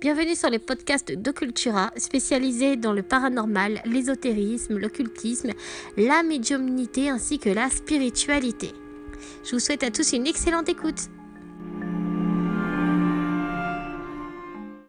Bienvenue sur le podcast d'Occultura, spécialisé dans le paranormal, l'ésotérisme, l'occultisme, la médiumnité ainsi que la spiritualité. Je vous souhaite à tous une excellente écoute.